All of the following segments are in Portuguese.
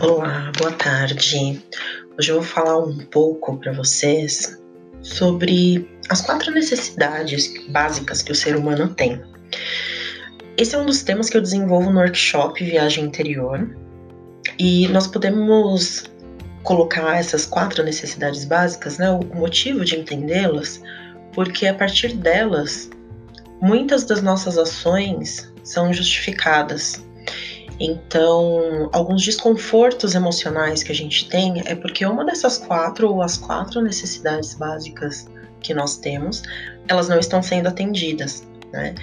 Olá, boa tarde. Hoje eu vou falar um pouco para vocês sobre as quatro necessidades básicas que o ser humano tem. Esse é um dos temas que eu desenvolvo no workshop Viagem Interior e nós podemos colocar essas quatro necessidades básicas, né, o motivo de entendê-las, porque a partir delas muitas das nossas ações são justificadas. Então, alguns desconfortos emocionais que a gente tem é porque uma dessas quatro ou as quatro necessidades básicas que nós temos, elas não estão sendo atendidas. Né?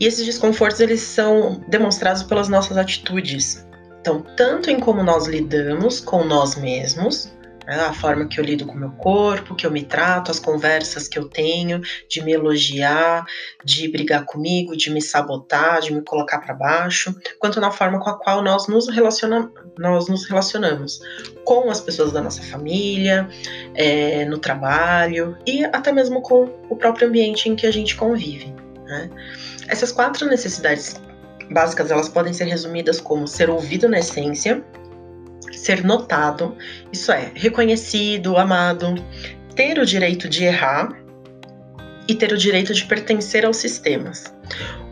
E esses desconfortos eles são demonstrados pelas nossas atitudes. Então, tanto em como nós lidamos com nós mesmos? A forma que eu lido com meu corpo, que eu me trato, as conversas que eu tenho, de me elogiar, de brigar comigo, de me sabotar, de me colocar para baixo, quanto na forma com a qual nós nos, relaciona nós nos relacionamos com as pessoas da nossa família, é, no trabalho e até mesmo com o próprio ambiente em que a gente convive. Né? Essas quatro necessidades básicas elas podem ser resumidas como ser ouvido na essência, ser notado, isso é, reconhecido, amado, ter o direito de errar e ter o direito de pertencer aos sistemas.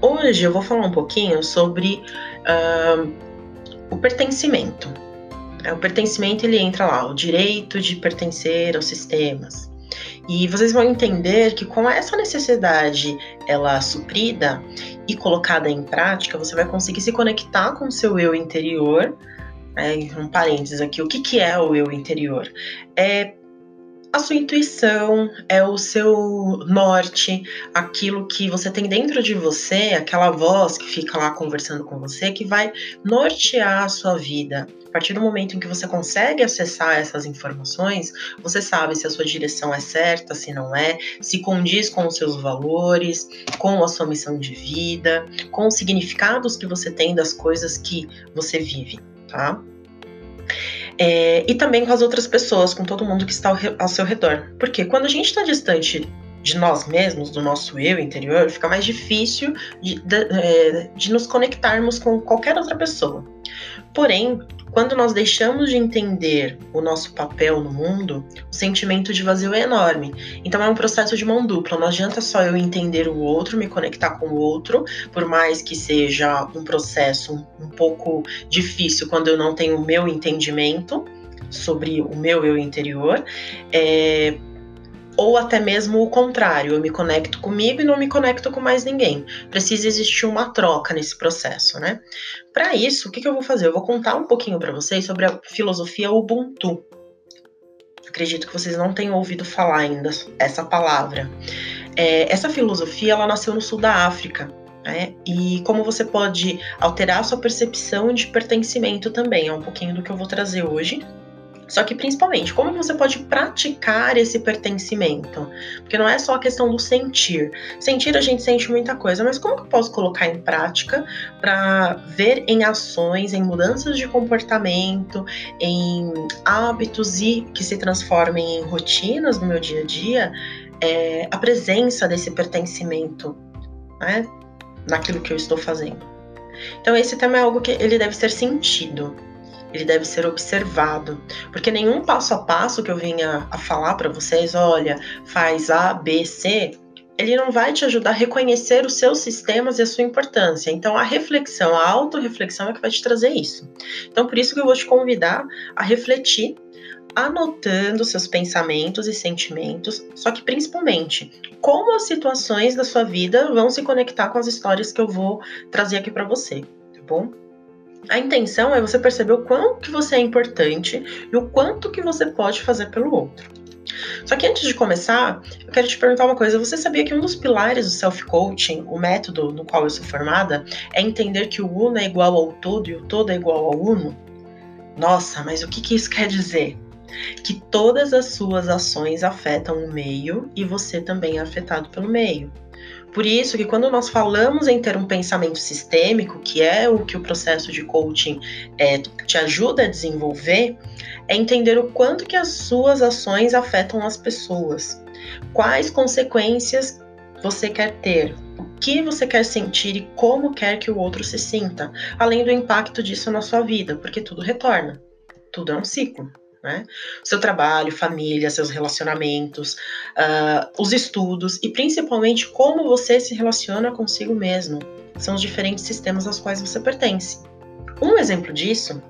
Hoje eu vou falar um pouquinho sobre uh, o pertencimento. O pertencimento ele entra lá, o direito de pertencer aos sistemas. E vocês vão entender que com essa necessidade ela suprida e colocada em prática, você vai conseguir se conectar com o seu eu interior é, um parênteses aqui, o que, que é o eu interior? É a sua intuição, é o seu norte, aquilo que você tem dentro de você, aquela voz que fica lá conversando com você, que vai nortear a sua vida. A partir do momento em que você consegue acessar essas informações, você sabe se a sua direção é certa, se não é, se condiz com os seus valores, com a sua missão de vida, com os significados que você tem das coisas que você vive tá? É, e também com as outras pessoas, com todo mundo que está ao, ao seu redor. Porque quando a gente está distante de nós mesmos, do nosso eu interior, fica mais difícil de, de, é, de nos conectarmos com qualquer outra pessoa. Porém, quando nós deixamos de entender o nosso papel no mundo, o sentimento de vazio é enorme. Então é um processo de mão dupla. Não adianta só eu entender o outro, me conectar com o outro, por mais que seja um processo um pouco difícil quando eu não tenho o meu entendimento sobre o meu eu interior. É, ou até mesmo o contrário, eu me conecto comigo e não me conecto com mais ninguém. Precisa existir uma troca nesse processo, né? Para isso, o que, que, eu vou fazer? Eu vou contar um pouquinho para vocês sobre a filosofia Ubuntu. Acredito que vocês não tenham ouvido falar ainda essa palavra. É, essa filosofia ela nasceu no sul da África. Né? E como você pode alterar a sua percepção de pertencimento também, é um pouquinho do que eu vou trazer hoje. Só que principalmente, como você pode praticar esse pertencimento? Porque não é só a questão do sentir. Sentir a gente sente muita coisa, mas como que eu posso colocar em prática para ver em ações, em mudanças de comportamento, em hábitos e que se transformem em rotinas no meu dia a dia, é, a presença desse pertencimento, né? Naquilo que eu estou fazendo. Então esse tema é algo que ele deve ser sentido ele deve ser observado, porque nenhum passo a passo que eu venha a falar para vocês, olha, faz A, B, C, ele não vai te ajudar a reconhecer os seus sistemas e a sua importância. Então, a reflexão, a autorreflexão é que vai te trazer isso. Então, por isso que eu vou te convidar a refletir, anotando seus pensamentos e sentimentos, só que principalmente, como as situações da sua vida vão se conectar com as histórias que eu vou trazer aqui para você, tá bom? A intenção é você perceber o quanto que você é importante e o quanto que você pode fazer pelo outro. Só que antes de começar, eu quero te perguntar uma coisa. Você sabia que um dos pilares do self-coaching, o método no qual eu sou formada, é entender que o uno é igual ao todo e o todo é igual ao uno? Nossa, mas o que, que isso quer dizer? Que todas as suas ações afetam o meio e você também é afetado pelo meio. Por isso que quando nós falamos em ter um pensamento sistêmico, que é o que o processo de coaching é, te ajuda a desenvolver, é entender o quanto que as suas ações afetam as pessoas, quais consequências você quer ter, o que você quer sentir e como quer que o outro se sinta, além do impacto disso na sua vida, porque tudo retorna. tudo é um ciclo. Né? Seu trabalho, família, seus relacionamentos, uh, os estudos e principalmente como você se relaciona consigo mesmo. São os diferentes sistemas aos quais você pertence. Um exemplo disso,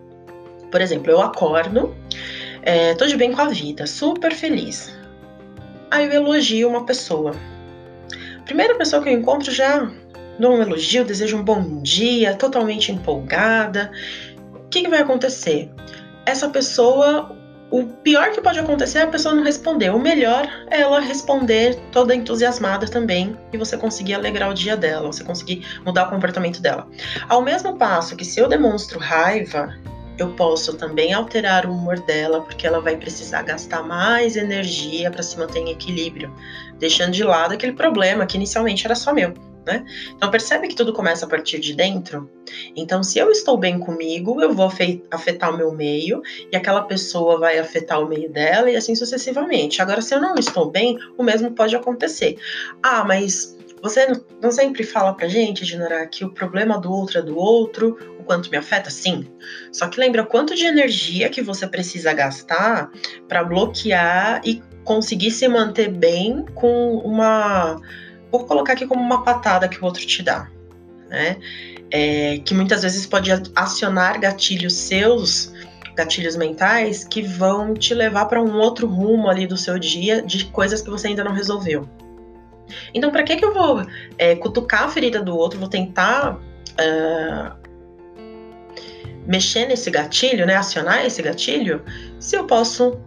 por exemplo, eu acordo, é, tô de bem com a vida, super feliz. Aí eu elogio uma pessoa. Primeira pessoa que eu encontro já dou um elogio, desejo um bom dia, totalmente empolgada. O que, que vai acontecer? Essa pessoa, o pior que pode acontecer é a pessoa não responder. O melhor é ela responder toda entusiasmada também e você conseguir alegrar o dia dela, você conseguir mudar o comportamento dela. Ao mesmo passo que se eu demonstro raiva, eu posso também alterar o humor dela, porque ela vai precisar gastar mais energia para se manter em equilíbrio, deixando de lado aquele problema que inicialmente era só meu. Né? Então percebe que tudo começa a partir de dentro. Então, se eu estou bem comigo, eu vou afetar o meu meio e aquela pessoa vai afetar o meio dela e assim sucessivamente. Agora, se eu não estou bem, o mesmo pode acontecer. Ah, mas você não sempre fala pra gente, Dinara, que o problema do outro é do outro, o quanto me afeta? Sim. Só que lembra quanto de energia que você precisa gastar para bloquear e conseguir se manter bem com uma vou colocar aqui como uma patada que o outro te dá, né? É, que muitas vezes pode acionar gatilhos seus, gatilhos mentais, que vão te levar para um outro rumo ali do seu dia de coisas que você ainda não resolveu. Então, para que, que eu vou é, cutucar a ferida do outro, vou tentar uh, mexer nesse gatilho, né, acionar esse gatilho, se eu posso,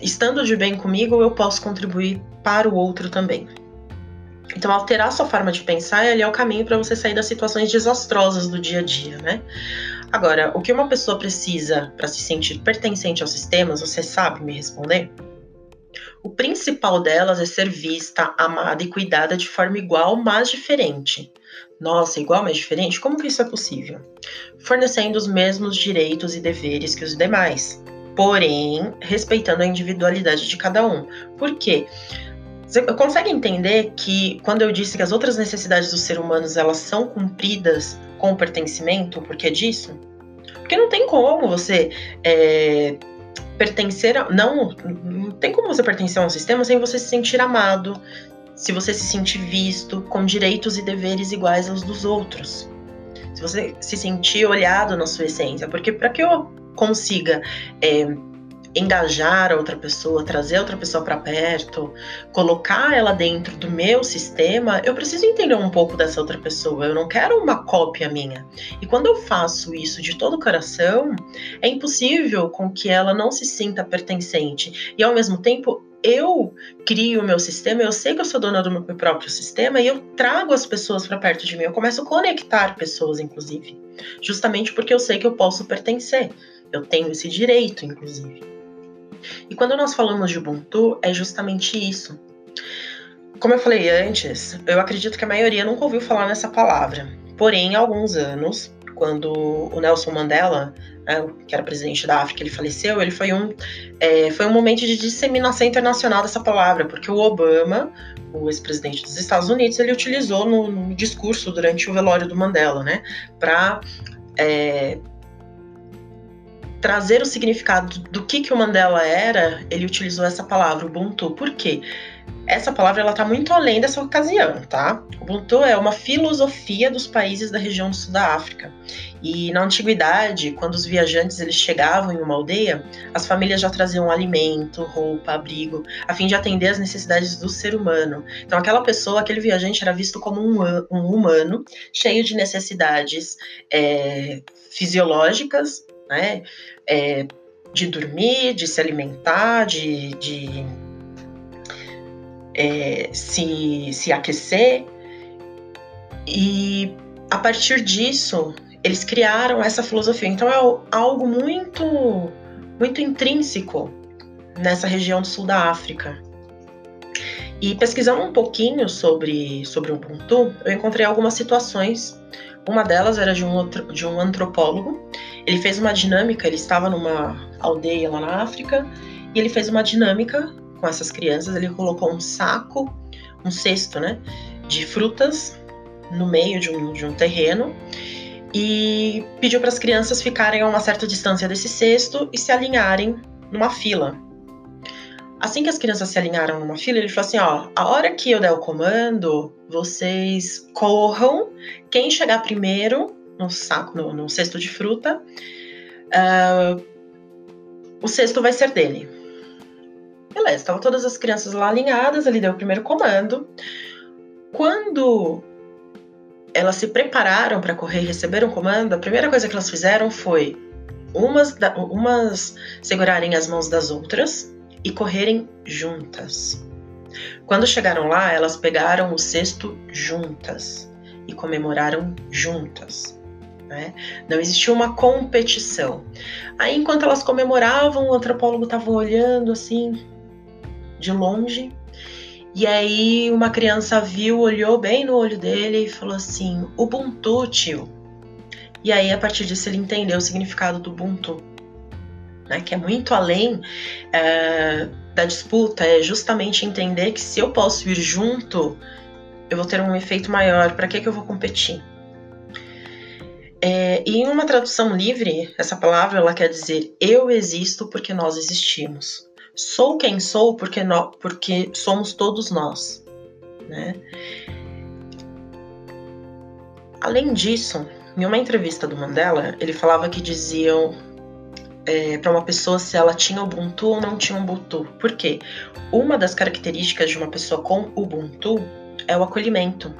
estando de bem comigo, eu posso contribuir para o outro também. Então, alterar sua forma de pensar é o caminho para você sair das situações desastrosas do dia a dia, né? Agora, o que uma pessoa precisa para se sentir pertencente aos sistemas, você sabe me responder? O principal delas é ser vista, amada e cuidada de forma igual, mas diferente. Nossa, igual, mas diferente? Como que isso é possível? Fornecendo os mesmos direitos e deveres que os demais, porém respeitando a individualidade de cada um. Por quê? Você consegue entender que quando eu disse que as outras necessidades dos seres humanos elas são cumpridas com o pertencimento, por que disso? Porque não tem como você é, pertencer a, não, não tem como você pertencer a um sistema sem você se sentir amado, se você se sentir visto, com direitos e deveres iguais aos dos outros. Se você se sentir olhado na sua essência, porque para que eu consiga é, engajar a outra pessoa, trazer a outra pessoa para perto, colocar ela dentro do meu sistema, eu preciso entender um pouco dessa outra pessoa. Eu não quero uma cópia minha. E quando eu faço isso de todo o coração, é impossível com que ela não se sinta pertencente. E ao mesmo tempo, eu crio o meu sistema, eu sei que eu sou dona do meu próprio sistema e eu trago as pessoas para perto de mim. Eu começo a conectar pessoas, inclusive, justamente porque eu sei que eu posso pertencer. Eu tenho esse direito, inclusive. E quando nós falamos de Ubuntu, é justamente isso. Como eu falei antes, eu acredito que a maioria nunca ouviu falar nessa palavra. Porém, há alguns anos, quando o Nelson Mandela, né, que era presidente da África, ele faleceu, ele foi um, é, foi um momento de disseminação internacional dessa palavra, porque o Obama, o ex-presidente dos Estados Unidos, ele utilizou no, no, discurso durante o velório do Mandela, né, para é, trazer o significado do que, que o Mandela era, ele utilizou essa palavra, Ubuntu. Por quê? Essa palavra ela está muito além dessa ocasião, tá? Ubuntu é uma filosofia dos países da região do sul da África. E na antiguidade, quando os viajantes eles chegavam em uma aldeia, as famílias já traziam alimento, roupa, abrigo, a fim de atender às necessidades do ser humano. Então, aquela pessoa, aquele viajante era visto como um, um humano cheio de necessidades é, fisiológicas, né? É, de dormir, de se alimentar, de, de é, se, se aquecer. E a partir disso, eles criaram essa filosofia. Então é algo muito, muito intrínseco nessa região do sul da África. E pesquisando um pouquinho sobre, sobre Ubuntu, eu encontrei algumas situações. Uma delas era de um, outro, de um antropólogo ele fez uma dinâmica, ele estava numa aldeia lá na África e ele fez uma dinâmica com essas crianças. Ele colocou um saco, um cesto, né, de frutas no meio de um, de um terreno e pediu para as crianças ficarem a uma certa distância desse cesto e se alinharem numa fila. Assim que as crianças se alinharam numa fila, ele falou assim: ó, a hora que eu der o comando, vocês corram. Quem chegar primeiro no saco, no, no cesto de fruta, uh, o cesto vai ser dele. Beleza, estavam todas as crianças lá alinhadas, ele deu o primeiro comando. Quando elas se prepararam para correr e receberam o comando, a primeira coisa que elas fizeram foi umas, umas segurarem as mãos das outras e correrem juntas. Quando chegaram lá, elas pegaram o cesto juntas e comemoraram juntas. Né? Não existia uma competição. Aí, enquanto elas comemoravam, o antropólogo estava olhando assim, de longe, e aí uma criança viu, olhou bem no olho dele e falou assim: Ubuntu, tio. E aí, a partir disso, ele entendeu o significado do Ubuntu, né? que é muito além é, da disputa, é justamente entender que se eu posso ir junto, eu vou ter um efeito maior. Para que, que eu vou competir? Em uma tradução livre, essa palavra ela quer dizer eu existo porque nós existimos. Sou quem sou porque, no, porque somos todos nós. Né? Além disso, em uma entrevista do Mandela, ele falava que diziam é, para uma pessoa se ela tinha Ubuntu ou não tinha Ubuntu. Por quê? Uma das características de uma pessoa com Ubuntu é o acolhimento.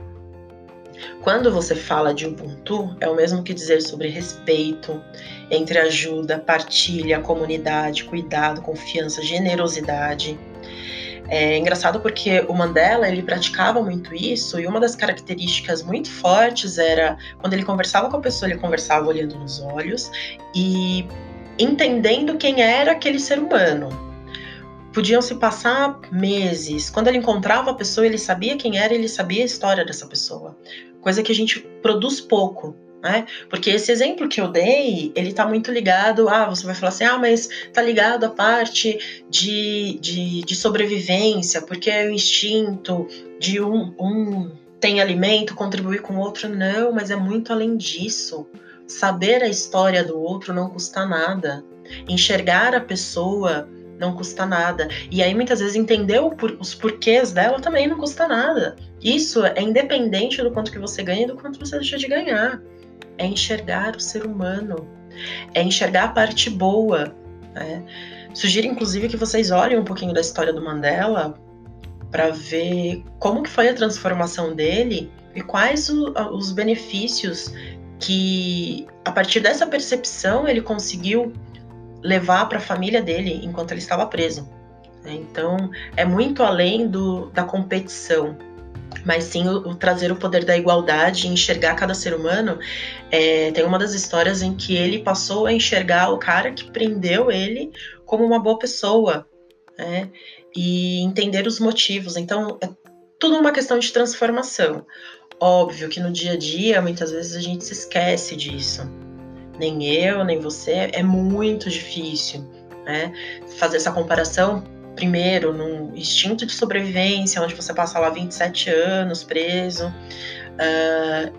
Quando você fala de Ubuntu, é o mesmo que dizer sobre respeito, entre ajuda, partilha, comunidade, cuidado, confiança, generosidade. É engraçado porque o Mandela ele praticava muito isso e uma das características muito fortes era quando ele conversava com a pessoa, ele conversava olhando nos olhos e entendendo quem era aquele ser humano. Podiam se passar meses. Quando ele encontrava a pessoa, ele sabia quem era, ele sabia a história dessa pessoa coisa que a gente produz pouco. Né? Porque esse exemplo que eu dei, ele tá muito ligado. Ah, você vai falar assim, ah, mas tá ligado à parte de, de, de sobrevivência, porque é o instinto de um, um tem alimento, contribuir com o outro. Não, mas é muito além disso. Saber a história do outro não custa nada. Enxergar a pessoa não custa nada. E aí, muitas vezes, entender os porquês dela também não custa nada. Isso é independente do quanto que você ganha e do quanto você deixa de ganhar. É enxergar o ser humano. É enxergar a parte boa. Né? Sugiro, inclusive, que vocês olhem um pouquinho da história do Mandela para ver como que foi a transformação dele e quais o, os benefícios que, a partir dessa percepção, ele conseguiu levar para a família dele enquanto ele estava preso. Né? Então, é muito além do, da competição, mas sim o, o, trazer o poder da igualdade enxergar cada ser humano. É, tem uma das histórias em que ele passou a enxergar o cara que prendeu ele como uma boa pessoa, né? E entender os motivos. Então, é tudo uma questão de transformação. Óbvio que no dia a dia, muitas vezes a gente se esquece disso nem eu, nem você, é muito difícil, né? Fazer essa comparação, primeiro, num instinto de sobrevivência, onde você passa lá 27 anos preso, uh,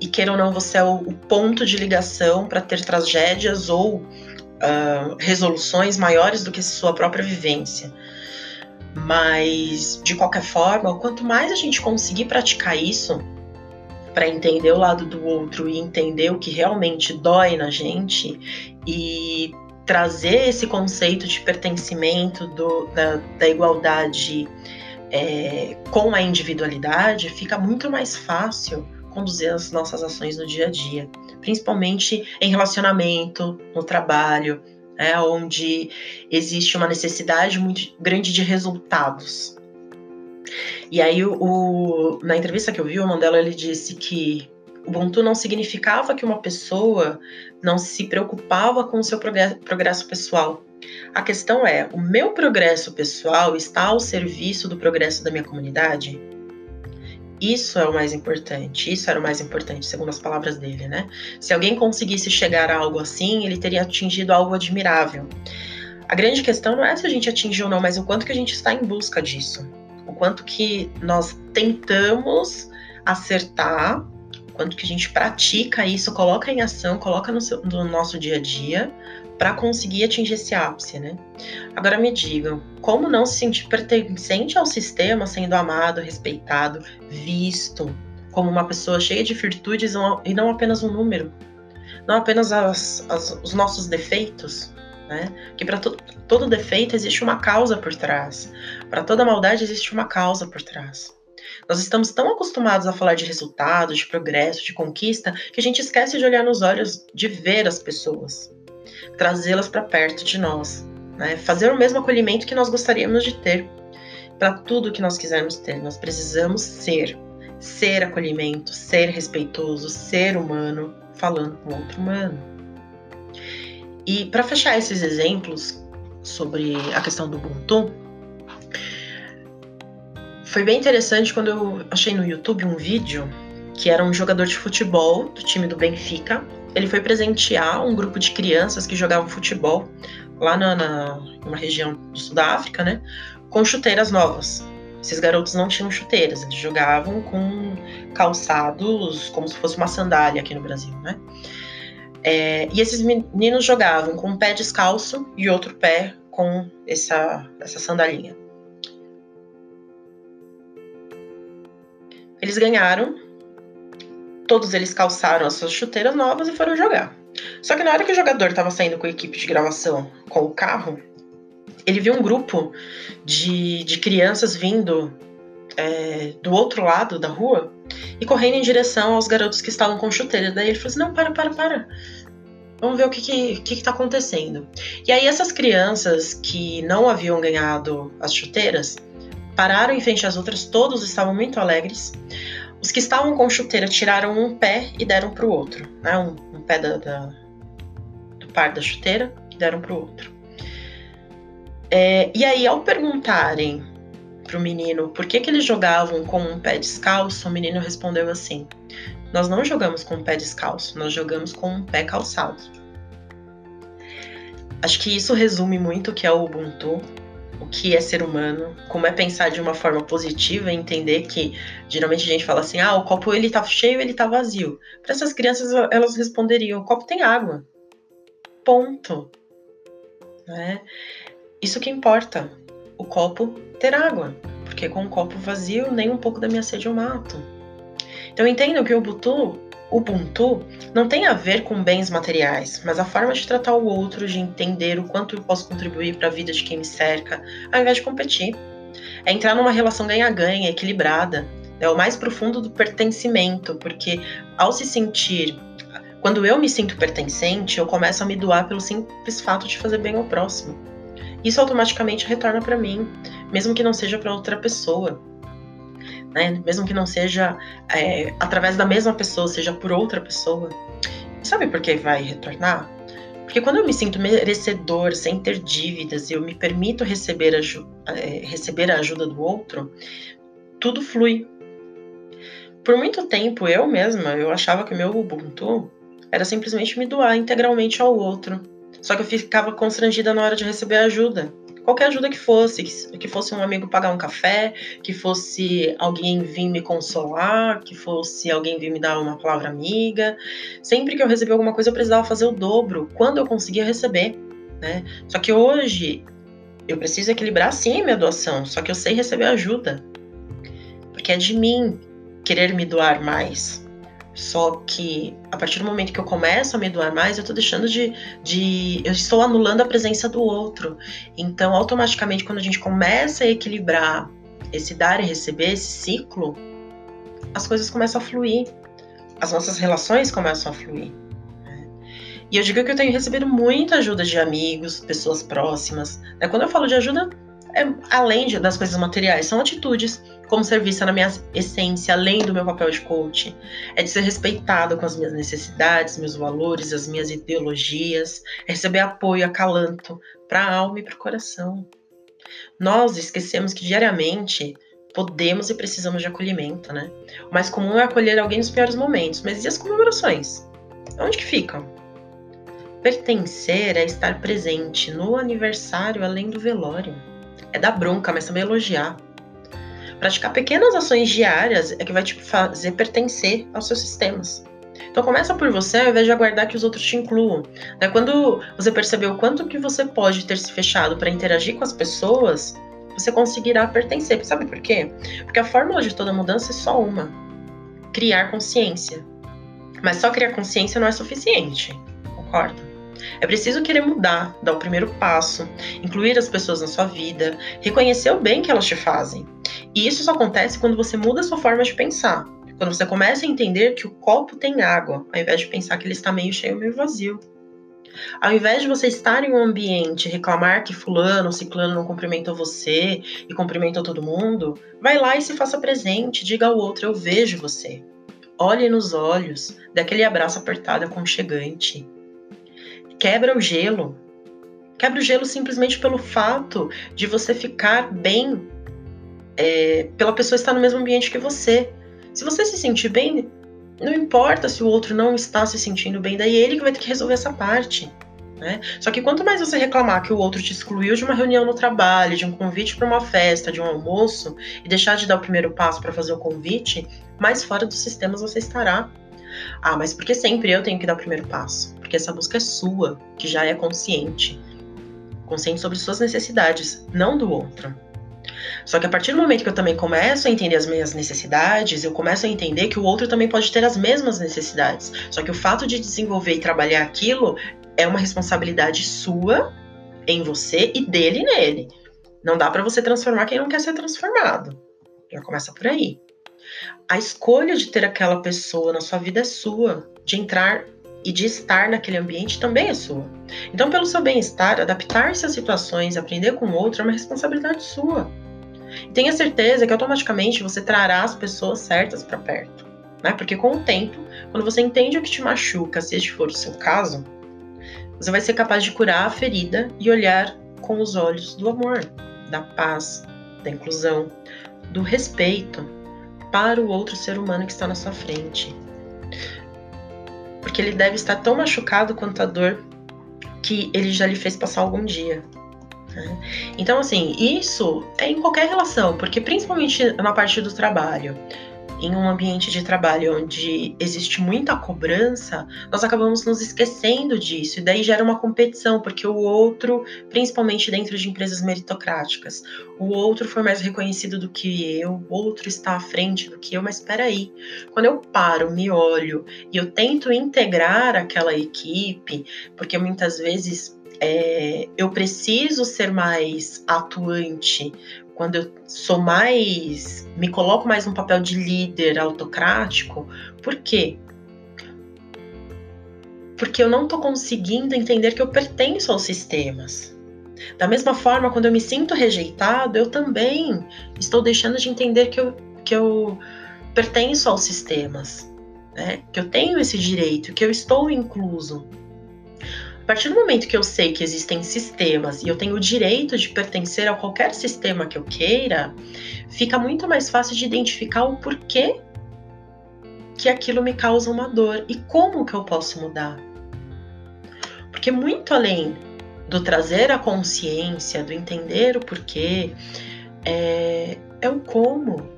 e queira ou não, você é o, o ponto de ligação para ter tragédias ou uh, resoluções maiores do que sua própria vivência. Mas, de qualquer forma, quanto mais a gente conseguir praticar isso, para entender o lado do outro e entender o que realmente dói na gente e trazer esse conceito de pertencimento do, da, da, igualdade é, com a individualidade, fica muito mais fácil conduzir as nossas ações no dia a dia, principalmente em relacionamento, no trabalho, é, onde existe uma necessidade muito grande de resultados. E aí, o, o, na entrevista que eu vi, o Mandela ele disse que Ubuntu não significava que uma pessoa não se preocupava com o seu progresso pessoal. A questão é: o meu progresso pessoal está ao serviço do progresso da minha comunidade? Isso é o mais importante. Isso era o mais importante, segundo as palavras dele, né? Se alguém conseguisse chegar a algo assim, ele teria atingido algo admirável. A grande questão não é se a gente atingiu ou não, mas o quanto que a gente está em busca disso o quanto que nós tentamos acertar quanto que a gente pratica isso, coloca em ação, coloca no, seu, no nosso dia a dia para conseguir atingir esse ápice, né? Agora me digam, como não se sentir pertencente ao sistema, sendo amado, respeitado, visto como uma pessoa cheia de virtudes e não apenas um número, não apenas as, as, os nossos defeitos, né? Que para to todo defeito existe uma causa por trás, para toda maldade existe uma causa por trás. Nós estamos tão acostumados a falar de resultado, de progresso, de conquista, que a gente esquece de olhar nos olhos, de ver as pessoas trazê-las para perto de nós, né? fazer o mesmo acolhimento que nós gostaríamos de ter para tudo que nós quisermos ter. Nós precisamos ser, ser acolhimento, ser respeitoso, ser humano, falando com outro humano. E para fechar esses exemplos sobre a questão do Ubuntu, foi bem interessante quando eu achei no YouTube um vídeo que era um jogador de futebol do time do Benfica ele foi presentear um grupo de crianças que jogavam futebol lá na, na numa região do sul da África, né, com chuteiras novas. Esses garotos não tinham chuteiras, eles jogavam com calçados como se fosse uma sandália aqui no Brasil, né? É, e esses meninos jogavam com um pé descalço e outro pé com essa, essa sandalinha. Eles ganharam Todos eles calçaram as suas chuteiras novas e foram jogar. Só que na hora que o jogador estava saindo com a equipe de gravação com o carro, ele viu um grupo de, de crianças vindo é, do outro lado da rua e correndo em direção aos garotos que estavam com chuteira. Daí ele falou assim: Não, para, para, para. Vamos ver o que, que, que, que tá acontecendo. E aí, essas crianças que não haviam ganhado as chuteiras pararam em frente às outras, todos estavam muito alegres. Os que estavam com chuteira tiraram um pé e deram para o outro, né? Um, um pé da, da, do par da chuteira e deram para o outro. É, e aí, ao perguntarem para o menino por que, que eles jogavam com um pé descalço, o menino respondeu assim: Nós não jogamos com um pé descalço, nós jogamos com um pé calçado. Acho que isso resume muito o que é o Ubuntu, o que é ser humano, como é pensar de uma forma positiva e entender que geralmente a gente fala assim: ah, o copo ele tá cheio, ele tá vazio. Para essas crianças elas responderiam: o copo tem água. Ponto. Né? Isso que importa. O copo ter água, porque com um copo vazio nem um pouco da minha sede eu mato. Então entendam que o Ubuntu Ubuntu não tem a ver com bens materiais, mas a forma de tratar o outro, de entender o quanto eu posso contribuir para a vida de quem me cerca, ao invés de competir. É entrar numa relação ganha-ganha, equilibrada. É o mais profundo do pertencimento, porque ao se sentir. Quando eu me sinto pertencente, eu começo a me doar pelo simples fato de fazer bem ao próximo. Isso automaticamente retorna para mim, mesmo que não seja para outra pessoa né? Mesmo que não seja é, através da mesma pessoa, seja por outra pessoa. sabe por que vai retornar? Porque quando eu me sinto merecedor, sem ter dívidas, e eu me permito receber, é, receber a ajuda do outro, tudo flui. Por muito tempo, eu mesma, eu achava que o meu Ubuntu era simplesmente me doar integralmente ao outro. Só que eu ficava constrangida na hora de receber ajuda qualquer ajuda que fosse, que fosse um amigo pagar um café, que fosse alguém vir me consolar, que fosse alguém vir me dar uma palavra amiga. Sempre que eu recebi alguma coisa, eu precisava fazer o dobro quando eu conseguia receber, né? Só que hoje eu preciso equilibrar sim minha doação, só que eu sei receber ajuda. Porque é de mim querer me doar mais, só que a partir do momento que eu começo a me doar mais, eu estou deixando de, de. Eu estou anulando a presença do outro. Então, automaticamente, quando a gente começa a equilibrar esse dar e receber, esse ciclo, as coisas começam a fluir. As nossas relações começam a fluir. E eu digo que eu tenho recebido muita ajuda de amigos, pessoas próximas. Né? Quando eu falo de ajuda, é além das coisas materiais, são atitudes como ser vista na minha essência, além do meu papel de coach. É de ser respeitado com as minhas necessidades, meus valores, as minhas ideologias, é receber apoio, acalanto para a alma e para o coração. Nós esquecemos que diariamente podemos e precisamos de acolhimento, né? O mais comum é acolher alguém nos piores momentos, mas e as comemorações? Onde que ficam? Pertencer é estar presente no aniversário além do velório. É dar bronca, mas também elogiar Praticar pequenas ações diárias é que vai te fazer pertencer aos seus sistemas. Então começa por você ao invés de aguardar que os outros te incluam. Né? Quando você perceber o quanto que você pode ter se fechado para interagir com as pessoas, você conseguirá pertencer. Sabe por quê? Porque a fórmula de toda mudança é só uma: criar consciência. Mas só criar consciência não é suficiente, concorda? É preciso querer mudar, dar o primeiro passo, incluir as pessoas na sua vida, reconhecer o bem que elas te fazem. E isso só acontece quando você muda a sua forma de pensar. Quando você começa a entender que o copo tem água, ao invés de pensar que ele está meio cheio, meio vazio. Ao invés de você estar em um ambiente e reclamar que fulano ciclano não cumprimentou você e cumprimentou todo mundo, vai lá e se faça presente, diga ao outro, eu vejo você. Olhe nos olhos, dê aquele abraço apertado aconchegante. Quebra o gelo. Quebra o gelo simplesmente pelo fato de você ficar bem é, pela pessoa estar no mesmo ambiente que você. Se você se sentir bem, não importa se o outro não está se sentindo bem, daí ele que vai ter que resolver essa parte. Né? Só que quanto mais você reclamar que o outro te excluiu de uma reunião no trabalho, de um convite para uma festa, de um almoço, e deixar de dar o primeiro passo para fazer o convite, mais fora dos sistemas você estará. Ah, mas por que sempre eu tenho que dar o primeiro passo? Porque essa busca é sua, que já é consciente. Consciente sobre suas necessidades, não do outro. Só que a partir do momento que eu também começo a entender as minhas necessidades, eu começo a entender que o outro também pode ter as mesmas necessidades. Só que o fato de desenvolver e trabalhar aquilo é uma responsabilidade sua em você e dele nele. Não dá para você transformar quem não quer ser transformado. Já começa por aí. A escolha de ter aquela pessoa na sua vida é sua, de entrar e de estar naquele ambiente também é sua. Então, pelo seu bem-estar, adaptar-se às situações, aprender com o outro é uma responsabilidade sua. E tenha certeza que automaticamente você trará as pessoas certas para perto. Né? Porque com o tempo, quando você entende o que te machuca, se este for o seu caso, você vai ser capaz de curar a ferida e olhar com os olhos do amor, da paz, da inclusão, do respeito para o outro ser humano que está na sua frente. Porque ele deve estar tão machucado quanto a dor que ele já lhe fez passar algum dia. Né? Então, assim, isso é em qualquer relação, porque principalmente na parte do trabalho, em um ambiente de trabalho onde existe muita cobrança, nós acabamos nos esquecendo disso, e daí gera uma competição, porque o outro, principalmente dentro de empresas meritocráticas, o outro foi mais reconhecido do que eu, o outro está à frente do que eu, mas espera aí, quando eu paro, me olho e eu tento integrar aquela equipe, porque muitas vezes é, eu preciso ser mais atuante, quando eu sou mais. me coloco mais num papel de líder autocrático, por quê? Porque eu não estou conseguindo entender que eu pertenço aos sistemas. Da mesma forma, quando eu me sinto rejeitado, eu também estou deixando de entender que eu, que eu pertenço aos sistemas, né? que eu tenho esse direito, que eu estou incluso. A partir do momento que eu sei que existem sistemas e eu tenho o direito de pertencer a qualquer sistema que eu queira, fica muito mais fácil de identificar o porquê que aquilo me causa uma dor e como que eu posso mudar. Porque muito além do trazer a consciência, do entender o porquê, é, é o como.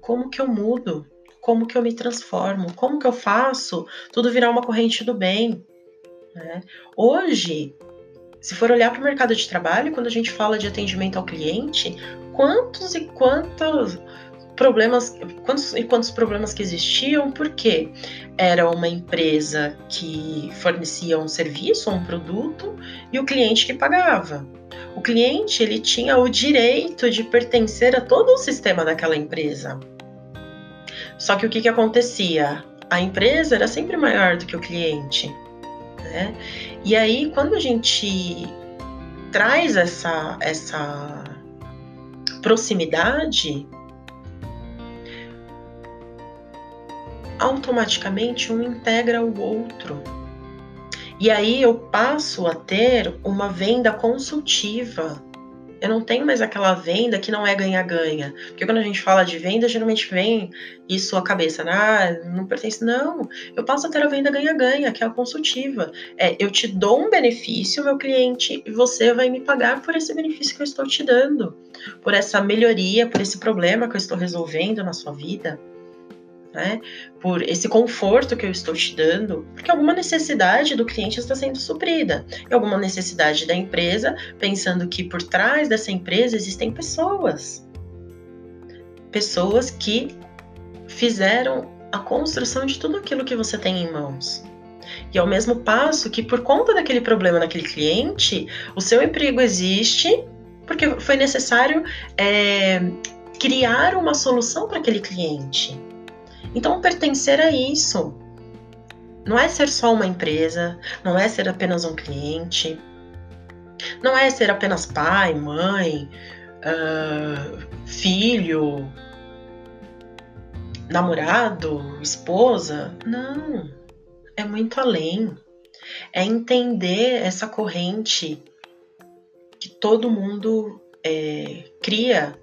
Como que eu mudo? Como que eu me transformo? Como que eu faço tudo virar uma corrente do bem? Né? Hoje, se for olhar para o mercado de trabalho, quando a gente fala de atendimento ao cliente, quantos e quantos problemas, quantos e quantos problemas que existiam, porque era uma empresa que fornecia um serviço, um produto, e o cliente que pagava. O cliente ele tinha o direito de pertencer a todo o sistema daquela empresa. Só que o que, que acontecia? A empresa era sempre maior do que o cliente. Né? E aí, quando a gente traz essa, essa proximidade, automaticamente um integra o outro. E aí eu passo a ter uma venda consultiva Eu não tenho mais aquela venda que não é ganha-ganha. Porque quando a gente fala de venda, geralmente vem isso à cabeça, né? ah, não pertence. Não, eu passo a ter a venda ganha-ganha, que é a consultiva. É, eu te dou um benefício, meu cliente, e você vai me pagar por esse benefício que eu estou te dando, por essa melhoria, por esse problema que eu estou resolvendo na sua vida né? Por esse conforto que eu estou te dando, porque alguma necessidade do cliente está sendo suprida, e alguma necessidade da empresa, pensando que por trás dessa empresa existem pessoas. Pessoas que fizeram a construção de tudo aquilo que você tem em mãos. E ao mesmo passo que, por conta daquele problema daquele cliente, o seu emprego existe porque foi necessário é, criar uma solução para aquele cliente. Então, pertencer a isso não é ser só uma empresa, não é ser apenas um cliente, não é ser apenas pai, mãe, uh, filho, namorado, esposa. Não, é muito além. É entender essa corrente que todo mundo é, cria,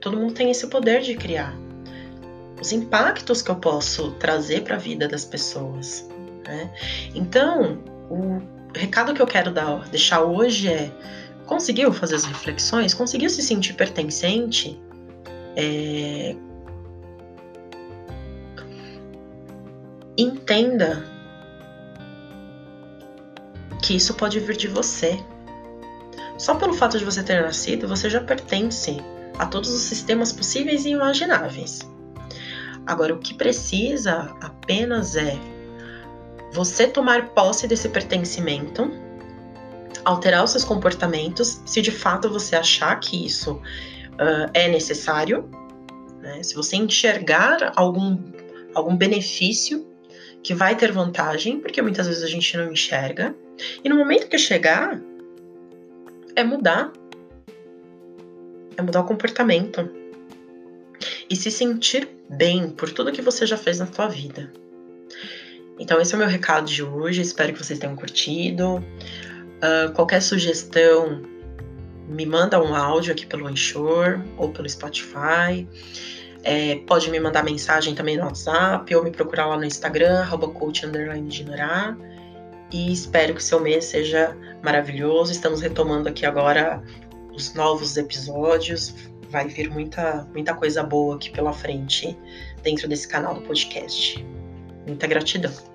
todo mundo tem esse poder de criar os impactos que eu posso trazer para a vida das pessoas. Né? Então, o recado que eu quero dar, deixar hoje é: conseguiu fazer as reflexões? Conseguiu se sentir pertencente? É... Entenda que isso pode vir de você. Só pelo fato de você ter nascido, você já pertence a todos os sistemas possíveis e imagináveis. Agora, o que precisa apenas é você tomar posse desse pertencimento, alterar os seus comportamentos, se de fato você achar que isso uh, é necessário, né? se você enxergar algum, algum benefício que vai ter vantagem, porque muitas vezes a gente não enxerga, e no momento que chegar, é mudar. É mudar o comportamento e se sentir bem por tudo que você já fez na sua vida. Então, esse é o meu recado de hoje. Espero que vocês tenham curtido. Uh, qualquer sugestão, me manda um áudio aqui pelo Anchor ou pelo Spotify. É, pode me mandar mensagem também no WhatsApp ou me procurar lá no Instagram, coach de Norá. E espero que seu mês seja maravilhoso. Estamos retomando aqui agora os novos episódios vai vir muita, muita coisa boa aqui pela frente dentro desse canal do podcast. Muita gratidão.